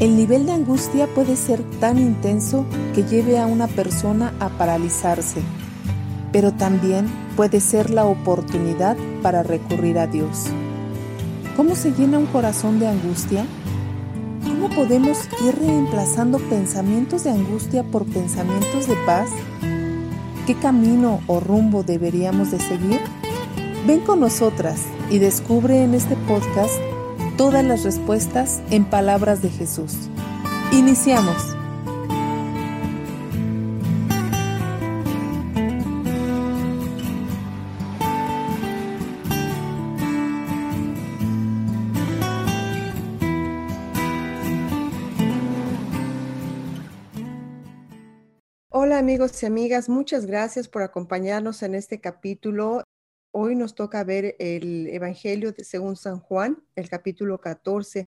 El nivel de angustia puede ser tan intenso que lleve a una persona a paralizarse, pero también puede ser la oportunidad para recurrir a Dios. ¿Cómo se llena un corazón de angustia? ¿Cómo podemos ir reemplazando pensamientos de angustia por pensamientos de paz? ¿Qué camino o rumbo deberíamos de seguir? Ven con nosotras y descubre en este podcast todas las respuestas en palabras de Jesús. Iniciamos. Hola amigos y amigas, muchas gracias por acompañarnos en este capítulo Hoy nos toca ver el Evangelio según San Juan, el capítulo 14.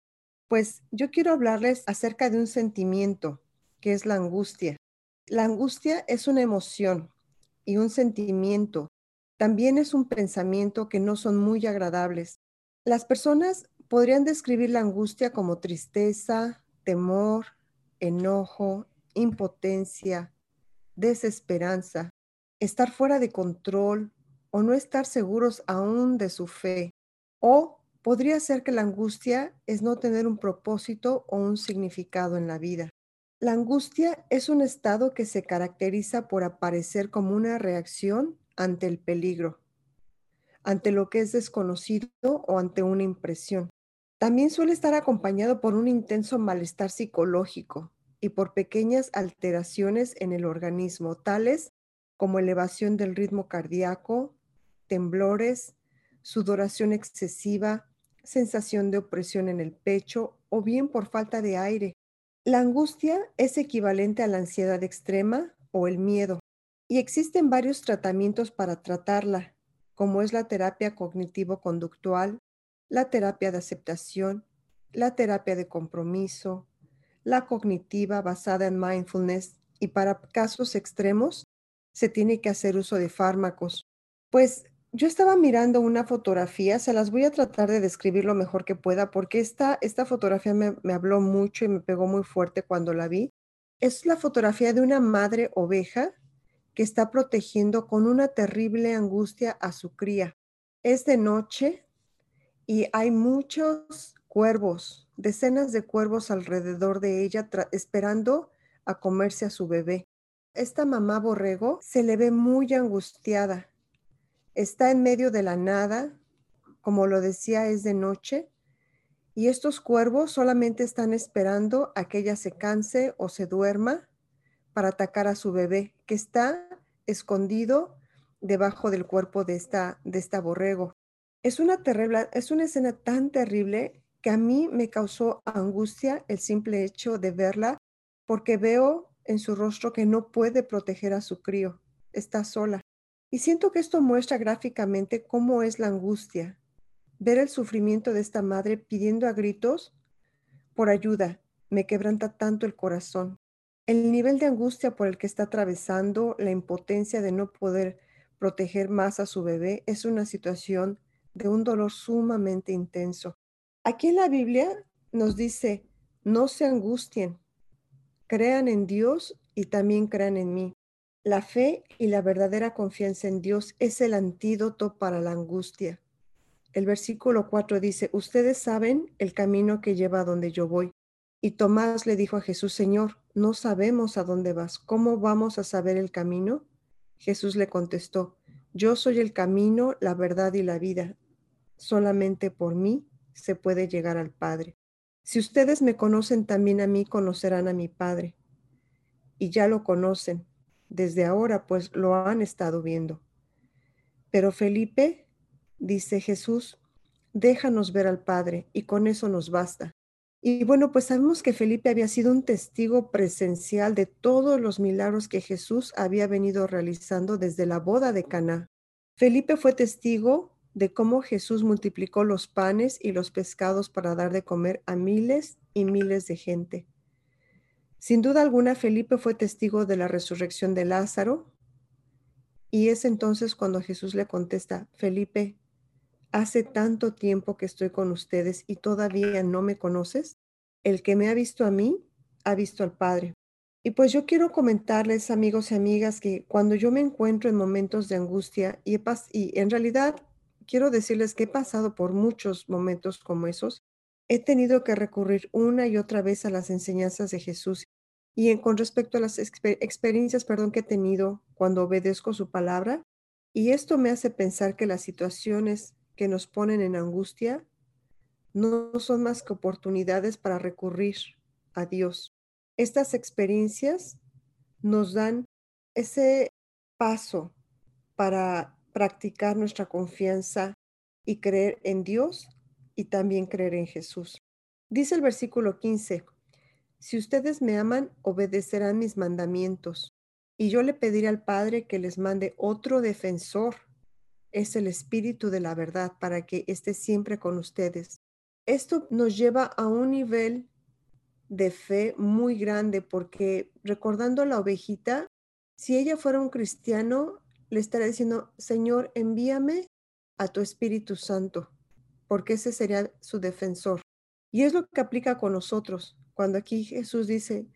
Pues yo quiero hablarles acerca de un sentimiento que es la angustia. La angustia es una emoción y un sentimiento. También es un pensamiento que no son muy agradables. Las personas podrían describir la angustia como tristeza, temor, enojo, impotencia, desesperanza, estar fuera de control, o no estar seguros aún de su fe. O podría ser que la angustia es no tener un propósito o un significado en la vida. La angustia es un estado que se caracteriza por aparecer como una reacción ante el peligro, ante lo que es desconocido o ante una impresión. También suele estar acompañado por un intenso malestar psicológico y por pequeñas alteraciones en el organismo, tales como elevación del ritmo cardíaco, temblores, sudoración excesiva, sensación de opresión en el pecho o bien por falta de aire. La angustia es equivalente a la ansiedad extrema o el miedo y existen varios tratamientos para tratarla, como es la terapia cognitivo-conductual, la terapia de aceptación, la terapia de compromiso, la cognitiva basada en mindfulness y para casos extremos se tiene que hacer uso de fármacos. Pues yo estaba mirando una fotografía, se las voy a tratar de describir lo mejor que pueda porque esta, esta fotografía me, me habló mucho y me pegó muy fuerte cuando la vi. Es la fotografía de una madre oveja que está protegiendo con una terrible angustia a su cría. Es de noche y hay muchos cuervos, decenas de cuervos alrededor de ella esperando a comerse a su bebé. Esta mamá borrego se le ve muy angustiada está en medio de la nada, como lo decía, es de noche, y estos cuervos solamente están esperando a que ella se canse o se duerma para atacar a su bebé, que está escondido debajo del cuerpo de esta, de esta borrego. Es una, terrible, es una escena tan terrible que a mí me causó angustia el simple hecho de verla, porque veo en su rostro que no puede proteger a su crío, está sola. Y siento que esto muestra gráficamente cómo es la angustia. Ver el sufrimiento de esta madre pidiendo a gritos por ayuda me quebranta tanto el corazón. El nivel de angustia por el que está atravesando, la impotencia de no poder proteger más a su bebé, es una situación de un dolor sumamente intenso. Aquí en la Biblia nos dice, no se angustien, crean en Dios y también crean en mí. La fe y la verdadera confianza en Dios es el antídoto para la angustia. El versículo 4 dice, ustedes saben el camino que lleva a donde yo voy. Y Tomás le dijo a Jesús, Señor, no sabemos a dónde vas. ¿Cómo vamos a saber el camino? Jesús le contestó, yo soy el camino, la verdad y la vida. Solamente por mí se puede llegar al Padre. Si ustedes me conocen también a mí, conocerán a mi Padre. Y ya lo conocen desde ahora, pues lo han estado viendo. Pero Felipe, dice Jesús, déjanos ver al Padre y con eso nos basta. Y bueno, pues sabemos que Felipe había sido un testigo presencial de todos los milagros que Jesús había venido realizando desde la boda de Caná. Felipe fue testigo de cómo Jesús multiplicó los panes y los pescados para dar de comer a miles y miles de gente. Sin duda alguna, Felipe fue testigo de la resurrección de Lázaro y es entonces cuando Jesús le contesta, Felipe, hace tanto tiempo que estoy con ustedes y todavía no me conoces. el que me ha visto a mí, ha visto al Padre. Y pues yo quiero comentarles, amigos y amigas, que cuando yo me encuentro en momentos de angustia y, y en realidad quiero decirles que he pasado por muchos momentos como esos, he tenido que recurrir una y otra vez a las enseñanzas de Jesús. Y con respecto a las experiencias, perdón, que he tenido cuando obedezco su palabra, y esto me hace pensar que las situaciones que nos ponen en angustia no son más que oportunidades para recurrir a Dios. Estas experiencias nos dan ese paso para practicar nuestra confianza y creer en Dios y también creer en Jesús. Dice el versículo 15, si ustedes me aman, obedecerán mis mandamientos, y yo le pediré al Padre que les mande otro defensor. Es el Espíritu de la verdad para que esté siempre con ustedes. Esto nos lleva a un nivel de fe muy grande porque recordando a la ovejita, si ella fuera un cristiano, le estaría diciendo, Señor, envíame a tu Espíritu Santo porque ese sería su defensor. Y es lo que aplica con nosotros. Cuando aquí Jesús dice,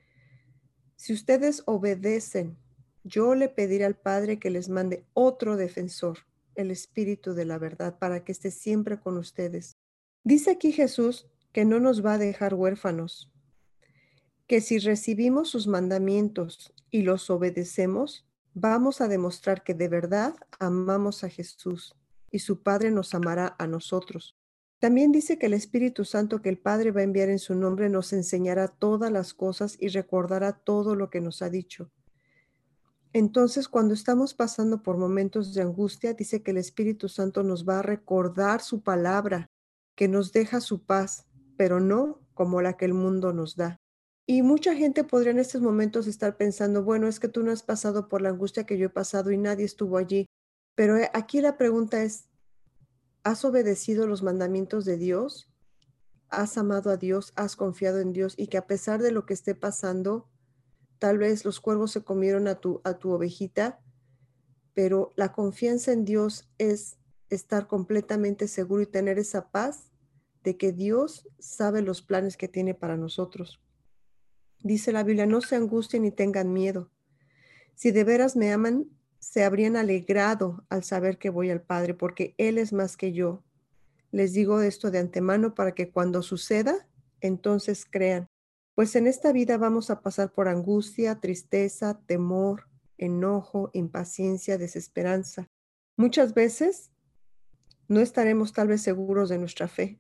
si ustedes obedecen, yo le pediré al Padre que les mande otro defensor, el Espíritu de la verdad, para que esté siempre con ustedes. Dice aquí Jesús que no nos va a dejar huérfanos, que si recibimos sus mandamientos y los obedecemos, vamos a demostrar que de verdad amamos a Jesús y su Padre nos amará a nosotros. También dice que el Espíritu Santo que el Padre va a enviar en su nombre nos enseñará todas las cosas y recordará todo lo que nos ha dicho. Entonces, cuando estamos pasando por momentos de angustia, dice que el Espíritu Santo nos va a recordar su palabra, que nos deja su paz, pero no como la que el mundo nos da. Y mucha gente podría en estos momentos estar pensando, bueno, es que tú no has pasado por la angustia que yo he pasado y nadie estuvo allí. Pero eh, aquí la pregunta es, ¿Has obedecido los mandamientos de Dios? ¿Has amado a Dios? ¿Has confiado en Dios? Y que a pesar de lo que esté pasando, tal vez los cuervos se comieron a tu, a tu ovejita, pero la confianza en Dios es estar completamente seguro y tener esa paz de que Dios sabe los planes que tiene para nosotros. Dice la Biblia, no se angustien ni tengan miedo. Si de veras me aman, se habrían alegrado al saber que voy al Padre, porque Él es más que yo. Les digo esto de antemano para que cuando suceda, entonces crean. Pues en esta vida vamos a pasar por angustia, tristeza, temor, enojo, impaciencia, desesperanza. Muchas veces no estaremos tal vez seguros de nuestra fe.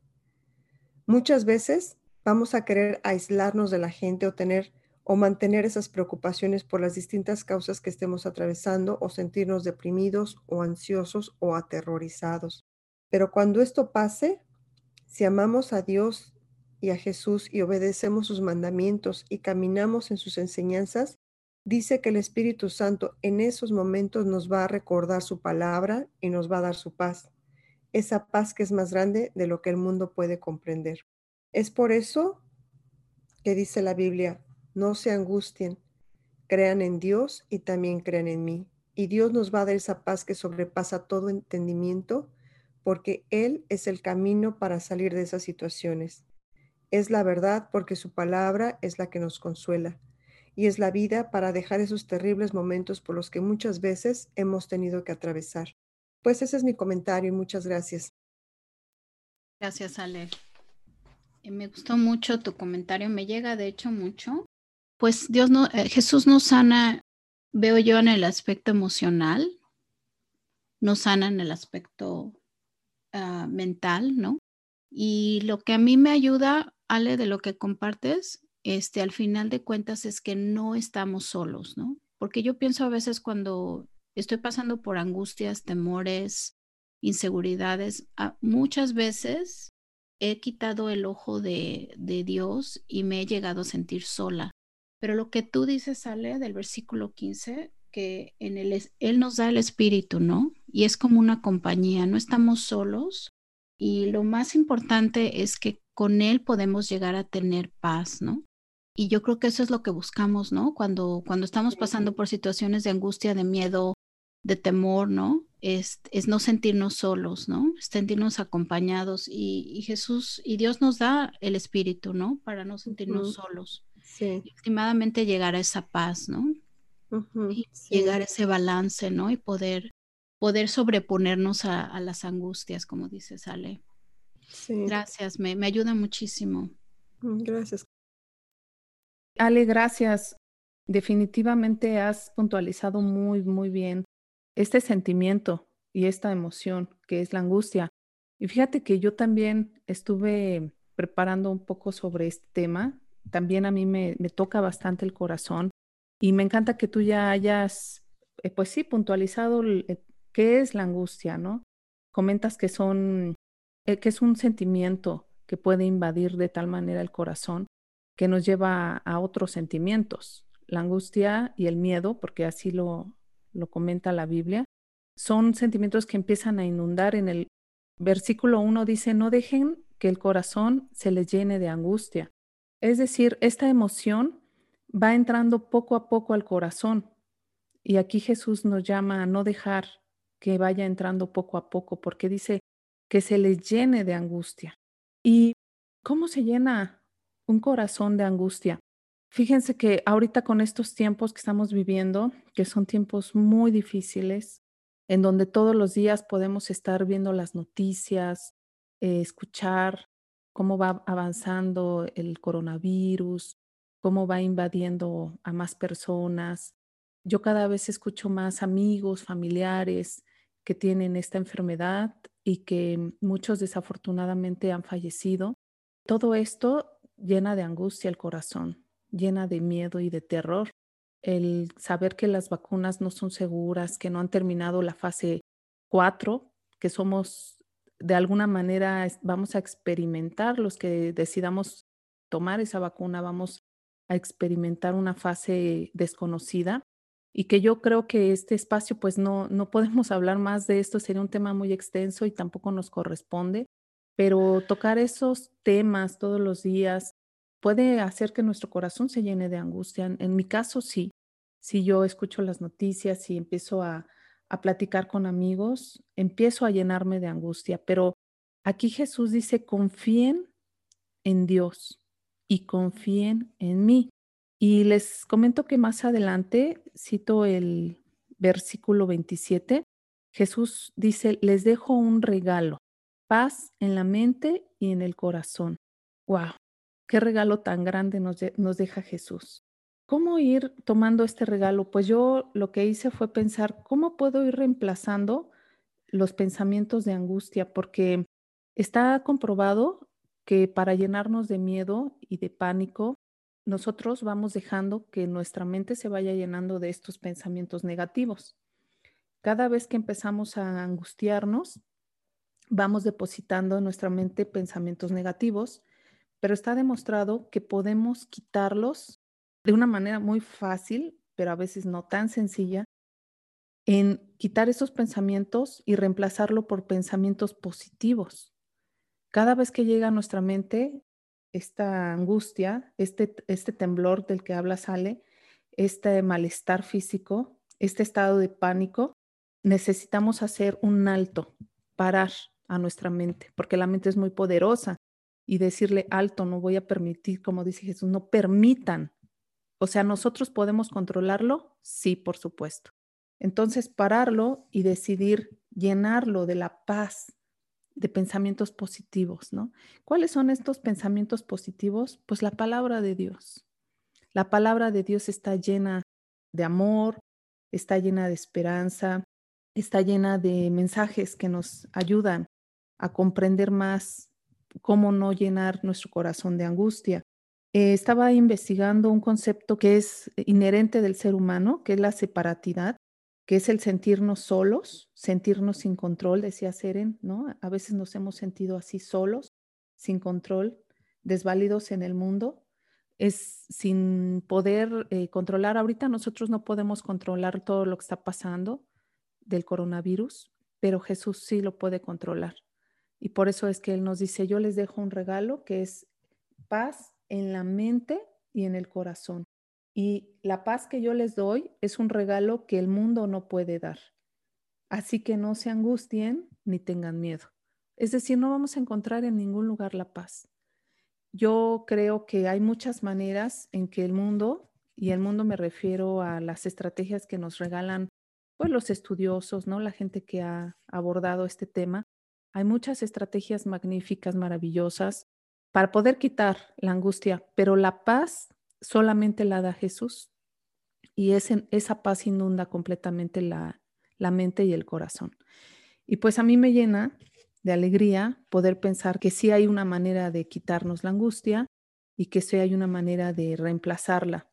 Muchas veces vamos a querer aislarnos de la gente o tener o mantener esas preocupaciones por las distintas causas que estemos atravesando o sentirnos deprimidos o ansiosos o aterrorizados. Pero cuando esto pase, si amamos a Dios y a Jesús y obedecemos sus mandamientos y caminamos en sus enseñanzas, dice que el Espíritu Santo en esos momentos nos va a recordar su palabra y nos va a dar su paz, esa paz que es más grande de lo que el mundo puede comprender. Es por eso que dice la Biblia, no se angustien, crean en Dios y también crean en mí. Y Dios nos va a dar esa paz que sobrepasa todo entendimiento, porque Él es el camino para salir de esas situaciones. Es la verdad porque su palabra es la que nos consuela y es la vida para dejar esos terribles momentos por los que muchas veces hemos tenido que atravesar. Pues ese es mi comentario y muchas gracias. Gracias, Ale. Eh, me gustó mucho tu comentario, me llega de hecho mucho pues Dios no, eh, Jesús nos sana, veo yo en el aspecto emocional, nos sana en el aspecto ah, mental, ¿no? Y lo que a mí me ayuda, Ale, de lo que compartes, este, al final de cuentas es que no estamos solos, ¿no? Porque yo pienso a veces cuando estoy pasando por angustias, temores, inseguridades, ah, muchas veces he quitado el ojo de, de Dios y me he llegado a sentir sola. Pero lo que tú dices sale del versículo 15, que en el, Él nos da el Espíritu, ¿no? Y es como una compañía, no estamos solos. Y lo más importante es que con Él podemos llegar a tener paz, ¿no? Y yo creo que eso es lo que buscamos, ¿no? Cuando, cuando estamos pasando por situaciones de angustia, de miedo, de temor, ¿no? Es, es, no sentirnos solos, ¿no? sentirnos acompañados y, Jesús y Dios nos da el espíritu, ¿no? Para no sentirnos solos. Sí. Y llegar a esa paz, ¿no? y llegar a ese balance, ¿no? Y poder, poder sobreponernos a, las angustias, como dice Sale. Sí. Gracias, me, me ayuda muchísimo. Mm, gracias. Ale, gracias. Definitivamente has puntualizado muy, muy bien este sentimiento y esta emoción que es la angustia. Y fíjate que yo también estuve preparando un poco sobre este tema. También a mí me, toca bastante el corazón y me encanta que tú ya hayas, eh, pues sí, puntualizado eh, qué es la angustia, ¿no? Comentas que son, eh, que es un sentimiento que puede invadir de tal manera el corazón que nos lleva a, otros sentimientos. La angustia y el miedo, porque así lo, lo comenta la Biblia, son sentimientos que empiezan a inundar. En el versículo 1 dice, no dejen que el corazón se les llene de angustia. Es decir, esta emoción va entrando poco a poco al corazón. Y aquí Jesús nos llama a no dejar que vaya entrando poco a poco, porque dice que se les llene de angustia. ¿Y cómo se llena un corazón de angustia? Fíjense que ahorita con estos tiempos que estamos viviendo, que son tiempos muy difíciles, en donde todos los días podemos estar viendo las noticias, eh, escuchar cómo va avanzando el coronavirus, cómo va invadiendo a más personas. Yo cada vez escucho más amigos, familiares que tienen esta enfermedad y que muchos desafortunadamente han fallecido. Todo esto llena de angustia el corazón, llena de miedo y de terror. El saber que las vacunas no son seguras, que no han terminado la fase 4, que somos de alguna manera, vamos a experimentar los que decidamos tomar esa vacuna, vamos a experimentar una fase desconocida y que yo creo que este espacio pues no, no podemos hablar más de esto, sería un tema muy extenso y tampoco nos corresponde, pero tocar esos temas todos los días puede hacer que nuestro corazón se llene de angustia. En, mi caso sí, si yo escucho las noticias y empiezo a, a platicar con amigos, empiezo a llenarme de angustia, pero aquí Jesús dice, confíen en Dios y confíen en mí. Y les comento que más adelante, cito el versículo 27, Jesús dice, les dejo un regalo, paz en la mente y en el corazón. ¡Wow! ¿Qué regalo tan grande nos, nos deja Jesús? ¿Cómo ir tomando este regalo? Pues yo lo que hice fue pensar, ¿cómo puedo ir reemplazando los pensamientos de angustia? Porque está comprobado que para llenarnos de miedo y de pánico, nosotros vamos dejando que nuestra mente se vaya llenando de estos pensamientos negativos. Cada vez que empezamos a angustiarnos, vamos depositando en nuestra mente pensamientos negativos, pero está demostrado que podemos quitarlos de una manera muy fácil, pero a veces no tan sencilla, en quitar esos pensamientos y reemplazarlo por pensamientos positivos. Cada vez que llega a nuestra mente esta angustia, este, este temblor del que habla Sale, este malestar físico, este estado de pánico, necesitamos hacer un alto, parar a nuestra mente, porque la mente es muy poderosa y decirle alto, no voy a permitir, como dice Jesús, no permitan. O sea, nosotros podemos controlarlo, sí, por supuesto. Entonces, pararlo y decidir llenarlo de la paz, de pensamientos positivos, ¿no? ¿Cuáles son estos pensamientos positivos? Pues la palabra de Dios. La palabra de Dios está llena de amor, está llena de esperanza, está llena de mensajes que nos ayudan a comprender más cómo no llenar nuestro corazón de angustia. Eh, estaba investigando un concepto que es inherente del ser humano, que es la separatidad, que es el sentirnos solos, sentirnos sin control, decía Seren, ¿no? A veces nos hemos sentido así solos, sin control, desválidos en el mundo, es sin poder eh, controlar. Ahorita nosotros no podemos controlar todo lo que está pasando del coronavirus, pero Jesús sí lo puede controlar. Y por eso es que Él nos dice, yo les dejo un regalo que es paz en la mente y en el corazón. Y la paz que yo les doy es un regalo que el mundo no puede dar. Así que no se angustien ni tengan miedo. Es decir, no vamos a encontrar en ningún lugar la paz. Yo creo que hay muchas maneras en que el mundo, y el mundo me refiero a las estrategias que nos regalan pues, los estudiosos, ¿no? La gente que ha abordado este tema. Hay muchas estrategias magníficas, maravillosas para poder quitar la angustia, pero la paz solamente la da Jesús y esa paz inunda completamente la, la mente y el corazón. Y pues a mí me llena de alegría poder pensar que sí hay una manera de quitarnos la angustia y que sí hay una manera de reemplazarla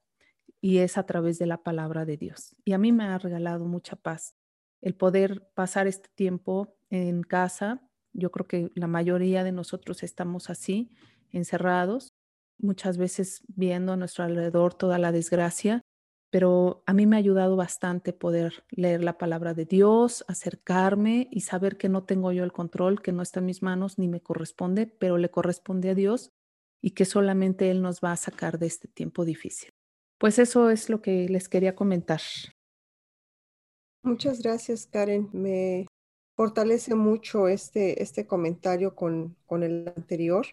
y es a través de la palabra de Dios. Y a mí me ha regalado mucha paz el poder pasar este tiempo en casa. Yo creo que la mayoría de nosotros estamos así, encerrados, muchas veces viendo a nuestro alrededor toda la desgracia pero a mí me ha ayudado bastante poder leer la palabra de Dios, acercarme y saber que no tengo yo el control, que no está en mis manos ni me corresponde, pero le corresponde a Dios y que solamente Él nos va a sacar de este tiempo difícil. Pues eso es lo que les quería comentar. Muchas gracias, Karen. Fortalece mucho este, este comentario con, con el anterior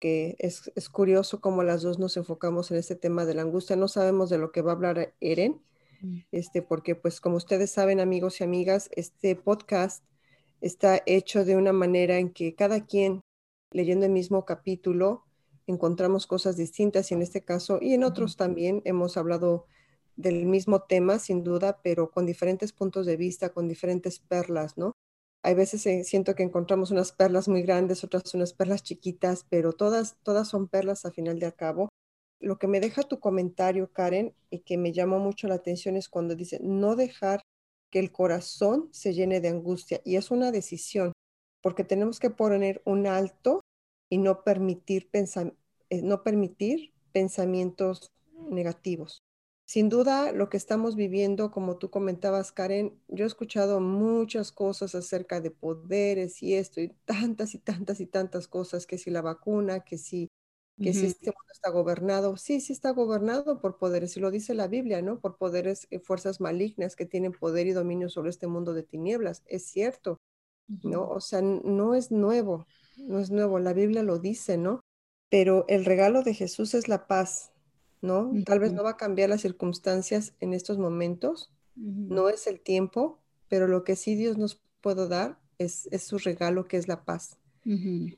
que es, es, curioso cómo las dos nos enfocamos en este tema de la angustia. No sabemos de lo que va a hablar Eren, mm. este, porque pues como ustedes saben, amigos y amigas, este podcast está hecho de una manera en que cada quien leyendo el mismo capítulo encontramos cosas distintas y en este caso y en otros también hemos hablado del mismo tema sin duda, pero con diferentes puntos de vista, con diferentes perlas, ¿no? Hay veces eh, siento que encontramos unas perlas muy grandes, otras unas perlas chiquitas, pero todas, todas son perlas a final de cabo. Lo que me deja tu comentario, Karen, y que me llamó mucho la atención es cuando dice no dejar que el corazón se llene de angustia. Y es una decisión, porque tenemos que poner un alto y no permitir, eh, no permitir pensamientos negativos. Sin duda, lo que estamos viviendo, como tú comentabas, Karen, yo he escuchado muchas cosas acerca de poderes y esto, y tantas y tantas y tantas cosas, que si la vacuna, que si, que si este mundo está gobernado. Sí, sí está gobernado por poderes, y lo dice la Biblia, ¿no? Por poderes, eh, fuerzas malignas que tienen poder y dominio sobre este mundo de tinieblas. Es cierto, ¿no? O sea, no es nuevo, no es nuevo, la Biblia lo dice, ¿no? Pero el regalo de Jesús es la paz, ¿no? Tal vez no va a cambiar las circunstancias en estos momentos, no es el tiempo, pero lo que sí Dios nos puede dar es, su regalo que es la paz.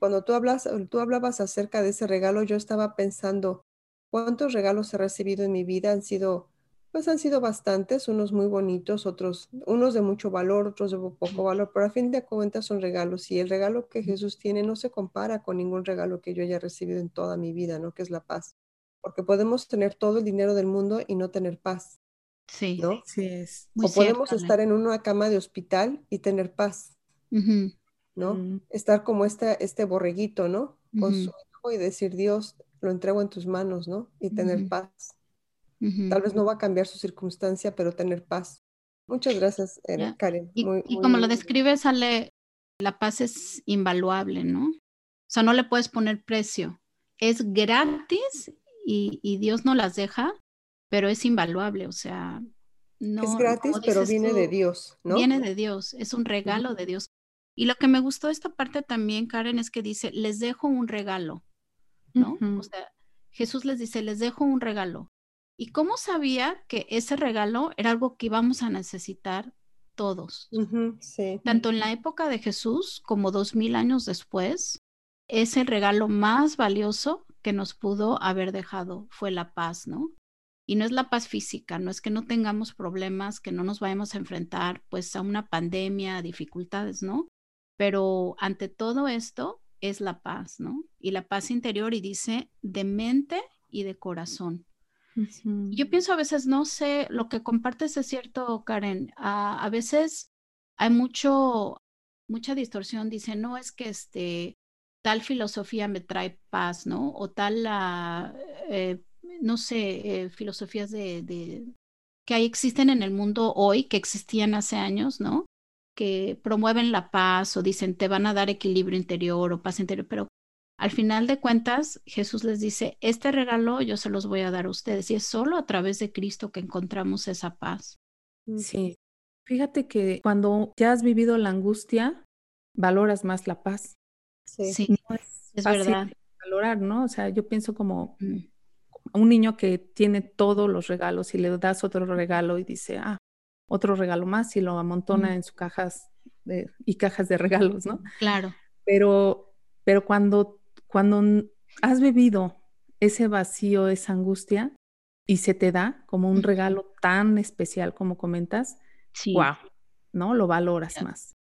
Cuando tú, hablas, tú hablabas acerca de ese regalo, yo estaba pensando, ¿cuántos regalos he recibido en mi vida? Han sido, pues han sido bastantes, unos muy bonitos, otros, unos de mucho valor, otros de poco valor, pero a fin de cuentas son regalos y el regalo que Jesús tiene no se compara con ningún regalo que yo haya recibido en toda mi vida, ¿no? Que es la paz porque podemos tener todo el dinero del mundo y no tener paz. Sí, ¿no? sí es. o podemos estar en una cama de hospital y tener paz, ¿no? Mm. Estar como este, este borreguito, ¿no? Con su hijo y decir, Dios, lo entrego en tus manos, ¿no? Y tener paz. Tal vez no va a cambiar su circunstancia, pero tener paz. Muchas gracias, Karen. Y, y como lo describes, Ale, la paz es invaluable, ¿no? O sea, no le puedes poner precio. Es gratis y, Dios no las deja, pero es invaluable, o sea, no. Es gratis, pero viene de Dios, ¿no? Viene de Dios, es un regalo de Dios. Y lo que me gustó de esta parte también, Karen, es que dice, les dejo un regalo, ¿no? O sea, Jesús les dice, les dejo un regalo. ¿Y cómo sabía que ese regalo era algo que íbamos a necesitar todos? sí. Tanto en la época de Jesús como dos mil años después, es el regalo más valioso que nos pudo haber dejado fue la paz, ¿no? Y no es la paz física, no es que no tengamos problemas, que no nos vayamos a enfrentar pues a una pandemia, a dificultades, ¿no? Pero ante todo esto es la paz, ¿no? Y la paz interior y dice de mente y de corazón. Yo pienso a veces, no sé, lo que compartes es cierto, Karen, a, a veces hay mucho, mucha distorsión, dice, no es que este, tal filosofía me trae paz, ¿no? O tal, eh, no sé, eh, filosofías de, que existen en el mundo hoy, que existían hace años, ¿no? Que promueven la paz o dicen te van a dar equilibrio interior o paz interior, pero al final de cuentas Jesús les dice, este regalo yo se los voy a dar a ustedes y es solo a través de Cristo que encontramos esa paz. Sí, Fíjate que cuando ya has vivido la angustia, valoras más la paz. Sí, es, verdad. Valorar, ¿no? O sea, yo pienso como mm. un niño que tiene todos los regalos y le das otro regalo y dice, ah, otro regalo más y lo amontona mm. en sus cajas y cajas de regalos, ¿no? Claro. Pero, pero cuando, cuando has vivido ese vacío, esa angustia, y se te da como un regalo tan especial como comentas, sí. wow, ¿no? Lo valoras más.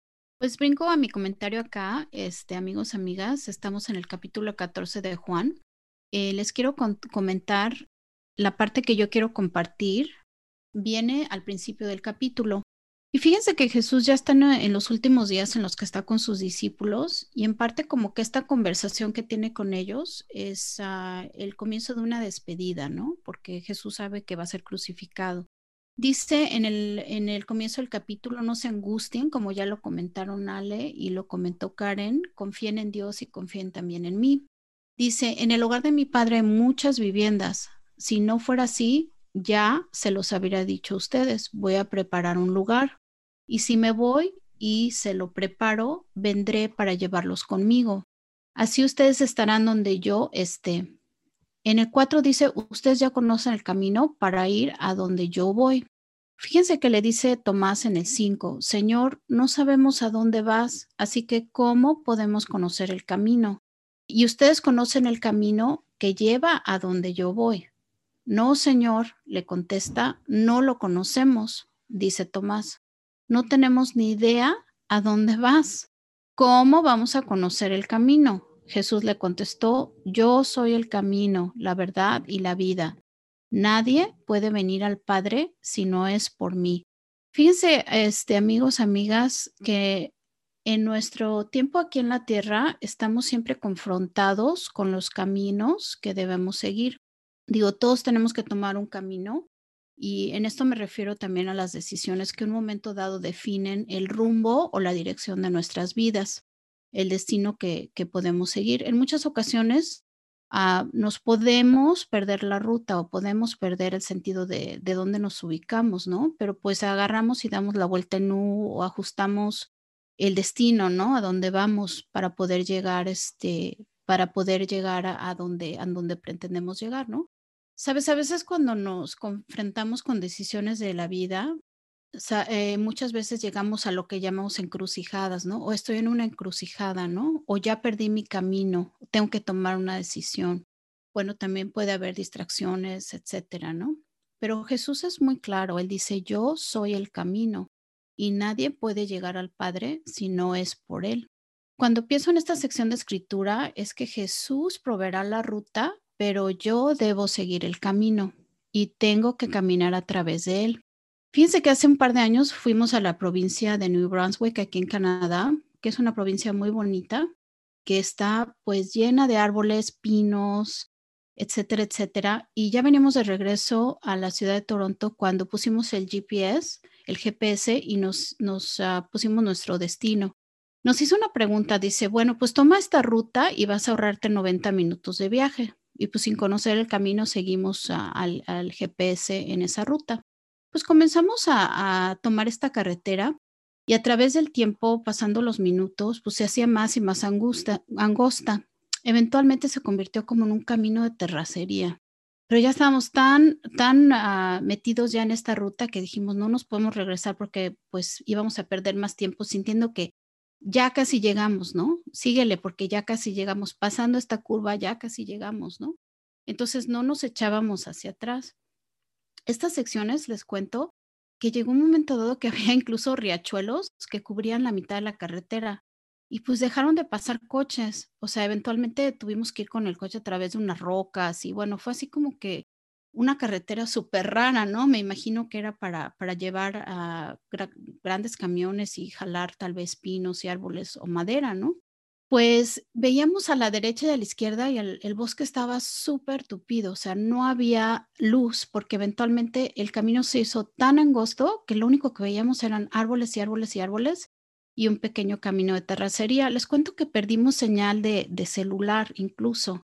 Pues brinco a mi comentario acá, este, amigos, amigas, estamos en el capítulo 14 de Juan. Eh, les quiero comentar la parte que yo quiero compartir, viene al principio del capítulo. Y fíjense que Jesús ya está en, los últimos días en los que está con sus discípulos y en parte como que esta conversación que tiene con ellos es ah, el comienzo de una despedida, ¿no? Porque Jesús sabe que va a ser crucificado. Dice en el, en el comienzo del capítulo, no se angustien, como ya lo comentaron Ale y lo comentó Karen, confíen en Dios y confíen también en mí. Dice, en el hogar de mi padre hay muchas viviendas. Si no fuera así, ya se los habría dicho a ustedes, voy a preparar un lugar. Y si me voy y se lo preparo, vendré para llevarlos conmigo. Así ustedes estarán donde yo esté. En el 4 dice, ustedes ya conocen el camino para ir a donde yo voy. Fíjense que le dice Tomás en el 5, Señor, no sabemos a dónde vas, así que ¿cómo podemos conocer el camino? Y ustedes conocen el camino que lleva a donde yo voy. No, Señor, le contesta, no lo conocemos, dice Tomás no tenemos ni idea a dónde vas. ¿Cómo vamos a conocer el camino? Jesús le contestó, yo soy el camino, la verdad y la vida. Nadie puede venir al Padre si no es por mí. Fíjense, este, amigos, amigas, que en nuestro tiempo aquí en la tierra estamos siempre confrontados con los caminos que debemos seguir. Digo, todos tenemos que tomar un camino y en esto me refiero también a las decisiones que en un momento dado definen el rumbo o la dirección de nuestras vidas, el destino que, podemos seguir. En muchas ocasiones ah, nos podemos perder la ruta o podemos perder el sentido de, de dónde nos ubicamos, ¿no? Pero pues agarramos y damos la vuelta en U o ajustamos el destino, ¿no? A dónde vamos para poder llegar, este, para poder llegar a, a donde, a donde pretendemos llegar, ¿no? Sabes, a veces cuando nos confrontamos con decisiones de la vida, eh, muchas veces llegamos a lo que llamamos encrucijadas, ¿no? O estoy en una encrucijada, ¿no? O ya perdí mi camino, tengo que tomar una decisión. Bueno, también puede haber distracciones, etcétera, ¿no? Pero Jesús es muy claro, él dice, yo soy el camino y nadie puede llegar al Padre si no es por él. Cuando pienso en esta sección de escritura, es que Jesús proveerá la ruta pero yo debo seguir el camino y tengo que caminar a través de él. Fíjense que hace un par de años fuimos a la provincia de New Brunswick, aquí en Canadá, que es una provincia muy bonita, que está pues llena de árboles, pinos, etcétera, etcétera. Y ya venimos de regreso a la ciudad de Toronto cuando pusimos el GPS, el GPS, y nos, nos ah, pusimos nuestro destino. Nos hizo una pregunta, dice, bueno, pues toma esta ruta y vas a ahorrarte 90 minutos de viaje y pues sin conocer el camino seguimos al, GPS en esa ruta. Pues comenzamos a, tomar esta carretera y a través del tiempo, pasando los minutos, pues se hacía más y más angusta, angosta. Eventualmente se convirtió como en un camino de terracería. Pero ya estábamos tan, tan ah, metidos ya en esta ruta que dijimos, no nos podemos regresar porque pues íbamos a perder más tiempo sintiendo que ya casi llegamos, ¿no? Síguele porque ya casi llegamos, pasando esta curva ya casi llegamos, ¿no? Entonces no nos echábamos hacia atrás. Estas secciones, les cuento, que llegó un momento dado que había incluso riachuelos que cubrían la mitad de la carretera y pues dejaron de pasar coches. O sea, eventualmente tuvimos que ir con el coche a través de unas rocas y bueno, fue así como que una carretera súper rara, ¿no? Me imagino que era para, para llevar a grandes camiones y jalar tal vez pinos y árboles o madera, ¿no? Pues veíamos a la derecha y a la izquierda y el, bosque estaba súper tupido, o sea, no había luz porque eventualmente el camino se hizo tan angosto que lo único que veíamos eran árboles y árboles y árboles y un pequeño camino de terracería. Les cuento que perdimos señal de, de celular incluso.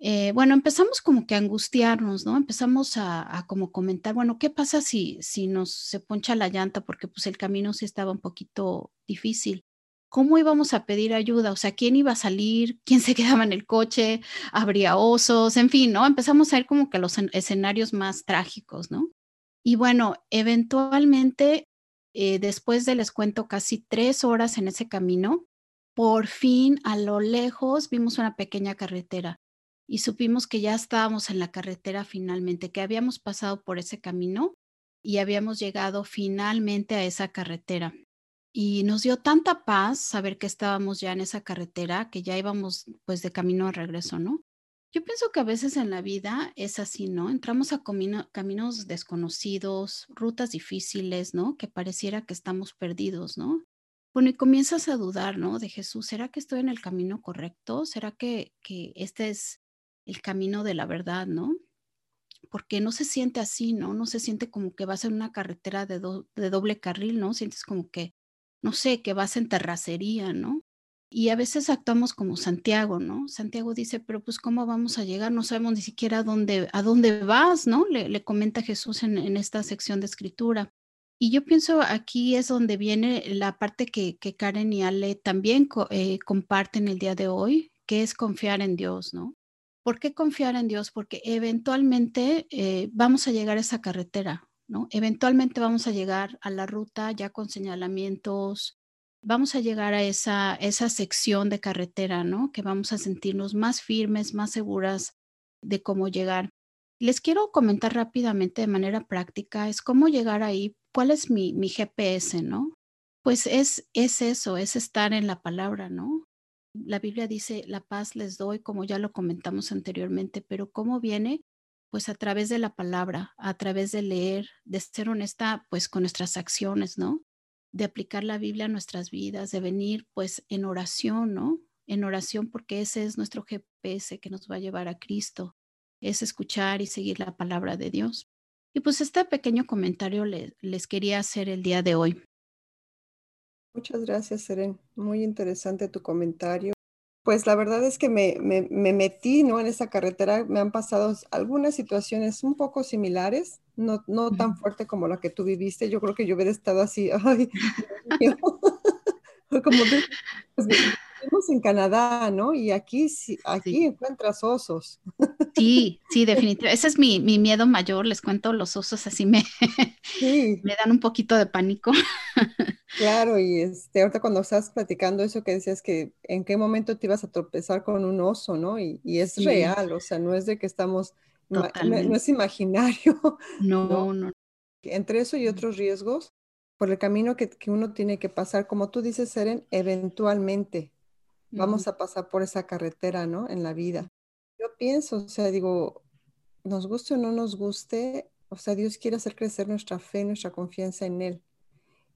eh, bueno, empezamos como que a angustiarnos, ¿no? Empezamos a, como comentar, bueno, ¿qué pasa si, si nos se poncha la llanta? Porque pues el camino sí estaba un poquito difícil. ¿Cómo íbamos a pedir ayuda? O sea, ¿quién iba a salir? ¿Quién se quedaba en el coche? ¿Habría osos? En fin, ¿no? Empezamos a ir como que los escenarios más trágicos, ¿no? Y bueno, eventualmente, eh, después de les cuento casi tres horas en ese camino, por fin a lo lejos vimos una pequeña carretera y supimos que ya estábamos en la carretera finalmente, que habíamos pasado por ese camino y habíamos llegado finalmente a esa carretera. Y nos dio tanta paz saber que estábamos ya en esa carretera, que ya íbamos pues de camino de regreso, ¿no? Yo pienso que a veces en la vida es así, ¿no? Entramos a caminos desconocidos, rutas difíciles, ¿no? Que pareciera que estamos perdidos, ¿no? Bueno, y comienzas a dudar, ¿no? De Jesús, ¿será que estoy en el camino correcto? ¿Será que, que este es el camino de la verdad, ¿no? Porque no se siente así, ¿no? No se siente como que vas en una carretera de, doble carril, ¿no? Sientes como que, no sé, que vas en terracería, ¿no? Y a veces actuamos como Santiago, ¿no? Santiago dice, pero pues ¿cómo vamos a llegar? No sabemos ni siquiera a dónde, a dónde vas, ¿no? Le, comenta Jesús en, esta sección de escritura. Y yo pienso aquí es donde viene la parte que, Karen y Ale también eh, comparten el día de hoy, que es confiar en Dios, ¿no? ¿Por qué confiar en Dios? Porque eventualmente eh, vamos a llegar a esa carretera, Eventualmente vamos a llegar a la ruta ya con señalamientos, vamos a llegar a esa, esa sección de carretera, ¿no? Que vamos a sentirnos más firmes, más seguras de cómo llegar. Les quiero comentar rápidamente de manera práctica, es cómo llegar ahí, cuál es mi, mi GPS, ¿no? Pues es, es eso, es estar en la palabra, ¿no? La Biblia dice, la paz les doy, como ya lo comentamos anteriormente, pero ¿cómo viene? Pues a través de la palabra, a través de leer, de ser honesta, pues con nuestras acciones, ¿no? De aplicar la Biblia a nuestras vidas, de venir pues en oración, ¿no? En oración porque ese es nuestro GPS que nos va a llevar a Cristo, es escuchar y seguir la palabra de Dios. Y pues este pequeño comentario les quería hacer el día de hoy. Muchas gracias, Seren. Muy interesante tu comentario. Pues la verdad es que me, me, metí ¿no? en esa carretera, me han pasado algunas situaciones un poco similares, no, no tan fuerte como la que tú viviste. Yo creo que yo hubiera estado así, ay, como pues, vivimos en Canadá, ¿no? Y aquí, aquí encuentras osos. Sí, sí, definitivamente. Ese es mi, miedo mayor, les cuento, los osos así me, me dan un poquito de pánico. Claro, y este, ahorita cuando estás platicando eso que decías que en qué momento te ibas a tropezar con un oso, ¿no? Y, es real, o sea, no es de que estamos, no, es imaginario. No, no, Entre eso y otros riesgos, por el camino que, uno tiene que pasar, como tú dices, Seren, eventualmente vamos a pasar por esa carretera, ¿no? En la vida. Yo pienso, o sea, digo, nos guste o no nos guste, o sea, Dios quiere hacer crecer nuestra fe, nuestra confianza en Él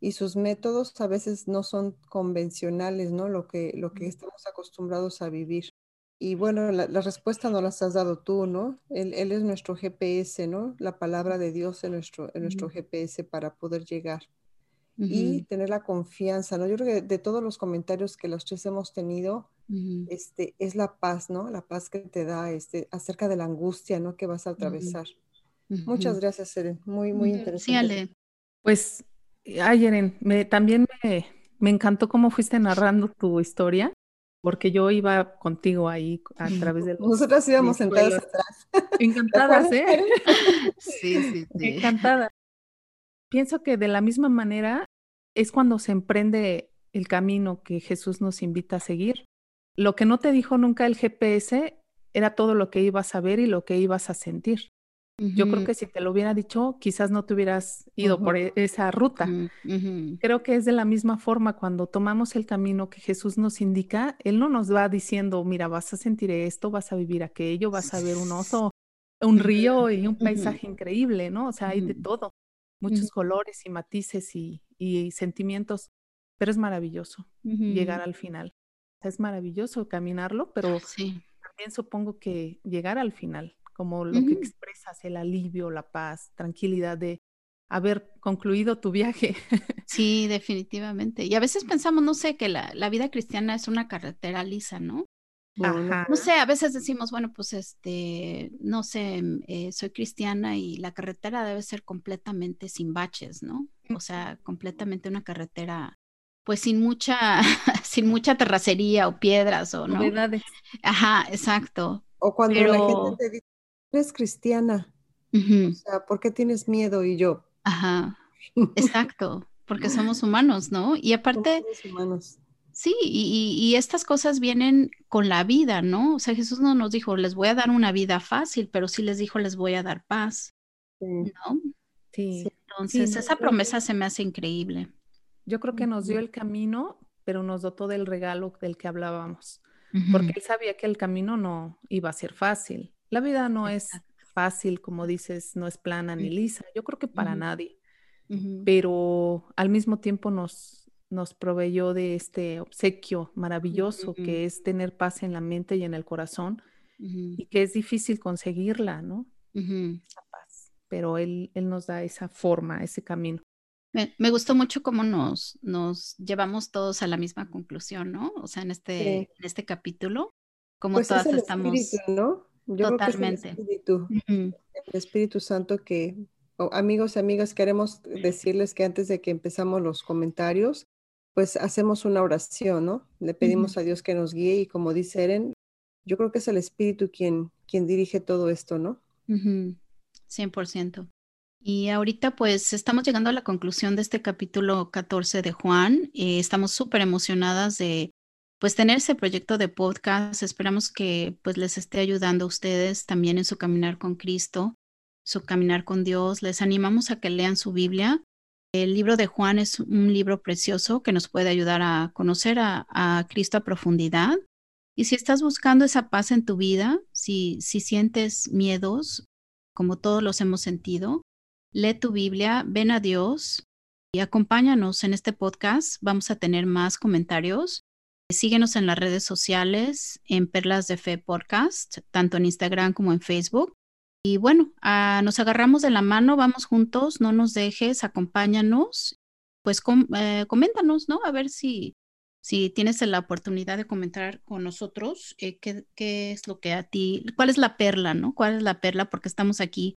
y sus métodos a veces no son convencionales, ¿no? Lo que, lo que estamos acostumbrados a vivir. Y bueno, la, respuesta no las has dado tú, ¿no? Él, es nuestro GPS, ¿no? La palabra de Dios es nuestro, nuestro GPS para poder llegar. Y tener la confianza, ¿no? Yo creo que de todos los comentarios que los tres hemos tenido, este, es la paz, ¿no? La paz que te da este, acerca de la angustia, ¿no? Que vas a atravesar. Muchas gracias, Seren. Muy, muy interesante. Pues Ay, me, también me, encantó cómo fuiste narrando tu historia, porque yo iba contigo ahí a través del... Nosotras íbamos sentadas atrás. Encantadas, ¿eh? Sí, sí, sí. Encantada. Pienso que de la misma manera es cuando se emprende el camino que Jesús nos invita a seguir. Lo que no te dijo nunca el GPS era todo lo que ibas a ver y lo que ibas a sentir. Yo creo que si te lo hubiera dicho, quizás no te hubieras ido por e, esa ruta. Creo que es de la misma forma cuando tomamos el camino que Jesús nos indica, Él no nos va diciendo, mira, vas a sentir esto, vas a vivir aquello, vas a ver un oso, un río y un paisaje increíble, ¿no? O sea, hay de todo, muchos colores y matices y, y, sentimientos, pero es maravilloso llegar al final. Es maravilloso caminarlo, pero también supongo que llegar al final como lo que expresas, el alivio, la paz, tranquilidad de haber concluido tu viaje. Sí, definitivamente. Y a veces pensamos, no sé, que la, vida cristiana es una carretera lisa, ¿no? No sé, a veces decimos, bueno, pues este, no sé, mm, eh, soy cristiana y la carretera debe ser completamente sin baches, ¿no? O sea, completamente una carretera, pues sin mucha, sin mucha terracería o piedras o no. Ajá, exacto. O cuando la gente te dice, eres cristiana, o sea, ¿por qué tienes miedo? Y yo. Ajá, exacto, porque somos humanos, ¿no? Y aparte, somos humanos Sí, y, estas cosas vienen con la vida, ¿no? O sea, Jesús no nos dijo, les voy a dar una vida fácil, pero sí les dijo, les voy a dar paz, ¿no? Sí. Entonces, esa promesa se me hace increíble. Yo creo que nos dio el camino, pero nos dotó del regalo del que hablábamos, porque él sabía que el camino no iba a ser fácil. La vida no es fácil, como dices, no es plana ni lisa, yo creo que para nadie, pero al mismo tiempo nos nos proveyó de este obsequio maravilloso que es tener paz en la mente y en el corazón y que es difícil conseguirla, ¿no? paz. Pero él, él nos da esa forma, ese camino. Me, gustó mucho cómo nos, nos llevamos todos a la misma conclusión, ¿no? O sea, en este, en este capítulo, como pues todas estamos. Espíritu, ¿no? Yo Totalmente. Creo que es el, espíritu, el Espíritu Santo que, amigos y amigas, queremos decirles que antes de que empezamos los comentarios, pues hacemos una oración, ¿no? Le pedimos a Dios que nos guíe y como dice Eren, yo creo que es el Espíritu quien, quien dirige todo esto, ¿no? 100%. Y ahorita pues estamos llegando a la conclusión de este capítulo 14 de Juan. Eh, estamos súper emocionadas de pues tener ese proyecto de podcast. Esperamos que pues les esté ayudando a ustedes también en su caminar con Cristo, su caminar con Dios. Les animamos a que lean su Biblia. El libro de Juan es un libro precioso que nos puede ayudar a conocer a, Cristo a profundidad. Y si estás buscando esa paz en tu vida, si, si sientes miedos, como todos los hemos sentido, lee tu Biblia, ven a Dios y acompáñanos en este podcast. Vamos a tener más comentarios. Síguenos en las redes sociales, en Perlas de Fe Podcast, tanto en Instagram como en Facebook. Y bueno, ah, nos agarramos de la mano, vamos juntos, no nos dejes, acompáñanos, pues eh, coméntanos, ¿no? A ver si, si tienes la oportunidad de comentar con nosotros eh, qué, qué, es lo que a ti, cuál es la perla, ¿no? ¿Cuál es la perla? Porque estamos aquí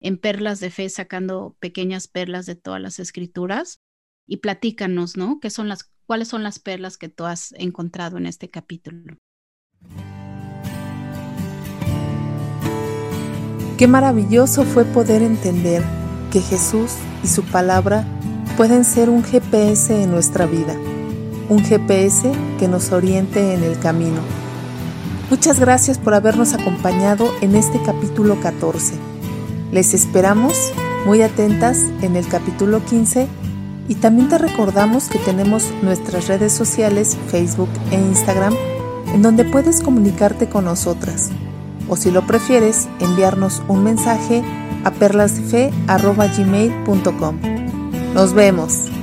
en Perlas de Fe sacando pequeñas perlas de todas las escrituras y platícanos, ¿no? ¿Qué son las, cuáles son las perlas que tú has encontrado en este capítulo? Qué maravilloso fue poder entender que Jesús y su palabra pueden ser un GPS en nuestra vida, un GPS que nos oriente en el camino. Muchas gracias por habernos acompañado en este capítulo 14. Les esperamos muy atentas en el capítulo 15 y también te recordamos que tenemos nuestras redes sociales Facebook e Instagram en donde puedes comunicarte con nosotras o si lo prefieres, enviarnos un mensaje a perlasdefe.gmail.com. Nos vemos.